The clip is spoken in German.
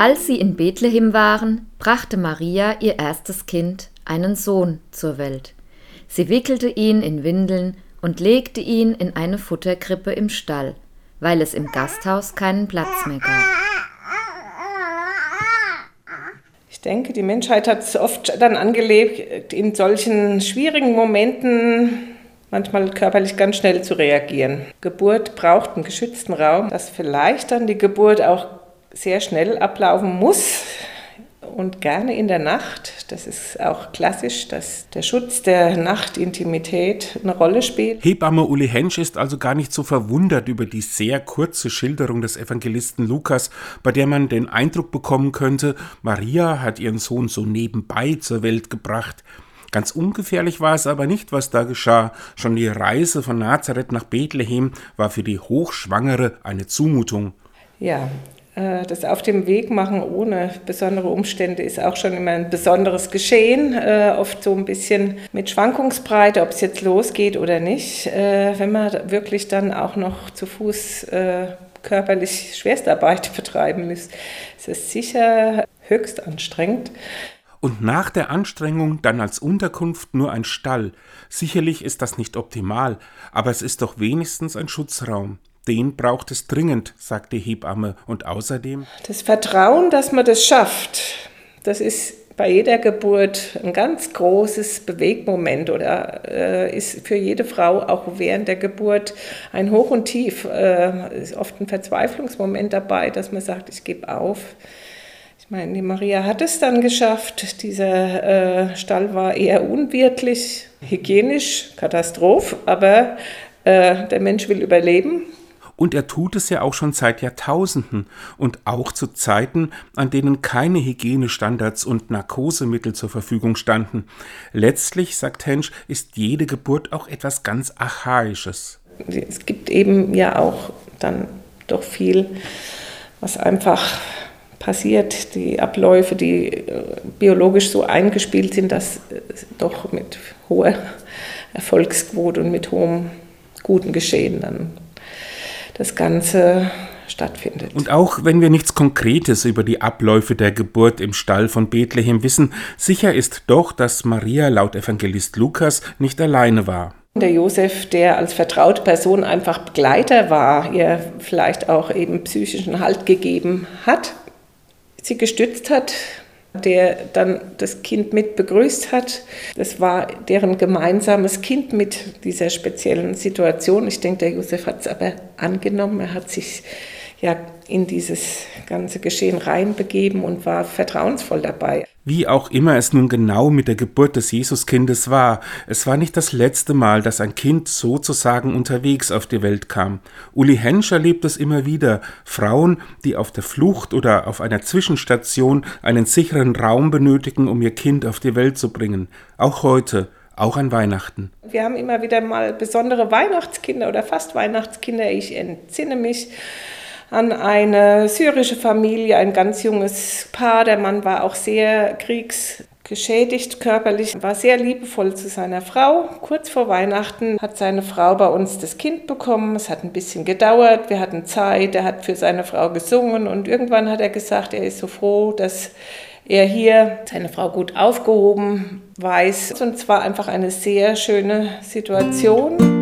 Als sie in Bethlehem waren, brachte Maria ihr erstes Kind, einen Sohn, zur Welt. Sie wickelte ihn in Windeln und legte ihn in eine Futterkrippe im Stall, weil es im Gasthaus keinen Platz mehr gab. Ich denke, die Menschheit hat es oft dann angelegt, in solchen schwierigen Momenten manchmal körperlich ganz schnell zu reagieren. Geburt braucht einen geschützten Raum, dass vielleicht dann die Geburt auch sehr schnell ablaufen muss und gerne in der Nacht. Das ist auch klassisch, dass der Schutz der Nachtintimität eine Rolle spielt. Hebamme Uli Hensch ist also gar nicht so verwundert über die sehr kurze Schilderung des Evangelisten Lukas, bei der man den Eindruck bekommen könnte, Maria hat ihren Sohn so nebenbei zur Welt gebracht. Ganz ungefährlich war es aber nicht, was da geschah. Schon die Reise von Nazareth nach Bethlehem war für die Hochschwangere eine Zumutung. Ja, das auf dem Weg machen ohne besondere Umstände ist auch schon immer ein besonderes Geschehen. Äh, oft so ein bisschen mit Schwankungsbreite, ob es jetzt losgeht oder nicht. Äh, wenn man wirklich dann auch noch zu Fuß körperlich Schwerstarbeit betreiben muss, ist es sicher höchst anstrengend. Und nach der Anstrengung dann als Unterkunft nur ein Stall. Sicherlich ist das nicht optimal, aber es ist doch wenigstens ein Schutzraum. Den braucht es dringend, sagt die Hebamme. Und außerdem. Das Vertrauen, dass man das schafft, das ist bei jeder Geburt ein ganz großes Bewegmoment oder äh, ist für jede Frau auch während der Geburt ein Hoch und Tief. Äh, ist oft ein Verzweiflungsmoment dabei, dass man sagt, ich gebe auf. Ich meine, die Maria hat es dann geschafft. Dieser äh, Stall war eher unwirtlich, hygienisch, Katastrophe, aber äh, der Mensch will überleben und er tut es ja auch schon seit Jahrtausenden und auch zu Zeiten, an denen keine Hygienestandards und Narkosemittel zur Verfügung standen. Letztlich, sagt Hensch, ist jede Geburt auch etwas ganz Archaisches. Es gibt eben ja auch dann doch viel, was einfach passiert, die Abläufe, die äh, biologisch so eingespielt sind, dass doch mit hoher Erfolgsquote und mit hohem guten Geschehen dann das Ganze stattfindet. Und auch wenn wir nichts Konkretes über die Abläufe der Geburt im Stall von Bethlehem wissen, sicher ist doch, dass Maria laut Evangelist Lukas nicht alleine war. Der Josef, der als vertraute Person einfach Begleiter war, ihr vielleicht auch eben psychischen Halt gegeben hat, sie gestützt hat, der dann das Kind mit begrüßt hat. Das war deren gemeinsames Kind mit dieser speziellen Situation. Ich denke, der Josef hat es aber angenommen. Er hat sich ja in dieses ganze Geschehen reinbegeben und war vertrauensvoll dabei. Wie auch immer es nun genau mit der Geburt des Jesuskindes war, es war nicht das letzte Mal, dass ein Kind sozusagen unterwegs auf die Welt kam. Uli Hensch erlebt es immer wieder. Frauen, die auf der Flucht oder auf einer Zwischenstation einen sicheren Raum benötigen, um ihr Kind auf die Welt zu bringen. Auch heute, auch an Weihnachten. Wir haben immer wieder mal besondere Weihnachtskinder oder fast Weihnachtskinder. Ich entsinne mich an eine syrische Familie, ein ganz junges Paar. Der Mann war auch sehr kriegsgeschädigt körperlich, war sehr liebevoll zu seiner Frau. Kurz vor Weihnachten hat seine Frau bei uns das Kind bekommen. Es hat ein bisschen gedauert, wir hatten Zeit, er hat für seine Frau gesungen und irgendwann hat er gesagt, er ist so froh, dass er hier seine Frau gut aufgehoben weiß. Und es war einfach eine sehr schöne Situation.